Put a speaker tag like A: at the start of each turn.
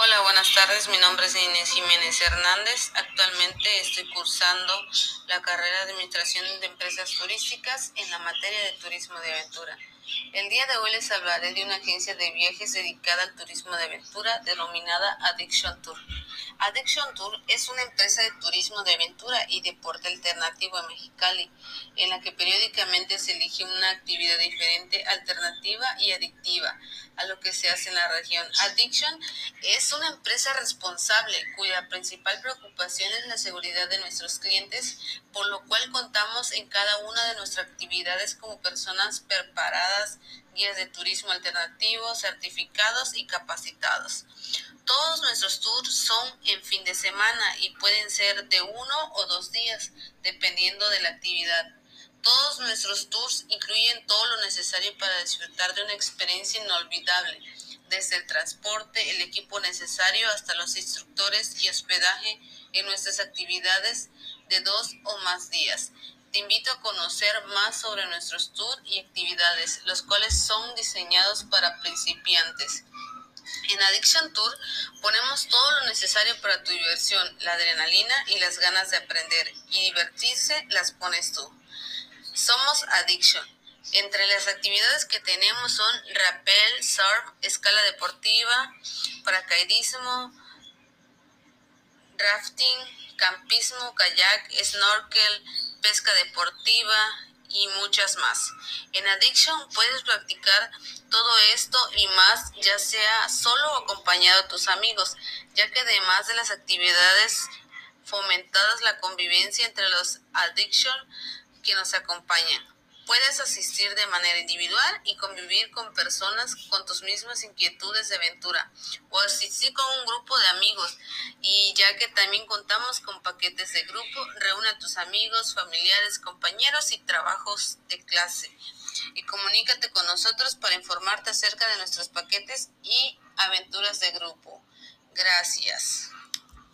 A: Hola, buenas tardes. Mi nombre es Inés Jiménez Hernández. Actualmente estoy cursando la carrera de Administración de Empresas Turísticas en la materia de Turismo de Aventura. El día de hoy les hablaré de una agencia de viajes dedicada al turismo de aventura denominada Addiction Tour. Addiction Tour es una empresa de turismo de aventura y deporte alternativo en Mexicali, en la que periódicamente se elige una actividad diferente, alternativa y adictiva a lo que se hace en la región. Addiction es una empresa responsable cuya principal preocupación es la seguridad de nuestros clientes, por lo cual contamos en cada una de nuestras actividades como personas preparadas, guías de turismo alternativo, certificados y capacitados. Todos nuestros tours son en fin de semana y pueden ser de uno o dos días, dependiendo de la actividad. Todos nuestros tours incluyen todo lo necesario para disfrutar de una experiencia inolvidable, desde el transporte, el equipo necesario hasta los instructores y hospedaje en nuestras actividades de dos o más días. Te invito a conocer más sobre nuestros tours y actividades, los cuales son diseñados para principiantes. En Addiction Tour ponemos todo lo necesario para tu diversión, la adrenalina y las ganas de aprender, y divertirse las pones tú. Somos Addiction. Entre las actividades que tenemos son rappel, surf, escala deportiva, paracaidismo, rafting, campismo, kayak, snorkel, pesca deportiva y muchas más. En Addiction puedes practicar todo esto y más, ya sea solo o acompañado a tus amigos, ya que además de las actividades fomentadas la convivencia entre los Addiction que nos acompañan. Puedes asistir de manera individual y convivir con personas con tus mismas inquietudes de aventura o asistir con un grupo de amigos y ya que también contamos con paquetes de grupo, reúne a tus amigos, familiares, compañeros y trabajos de clase y comunícate con nosotros para informarte acerca de nuestros paquetes y aventuras de grupo. Gracias.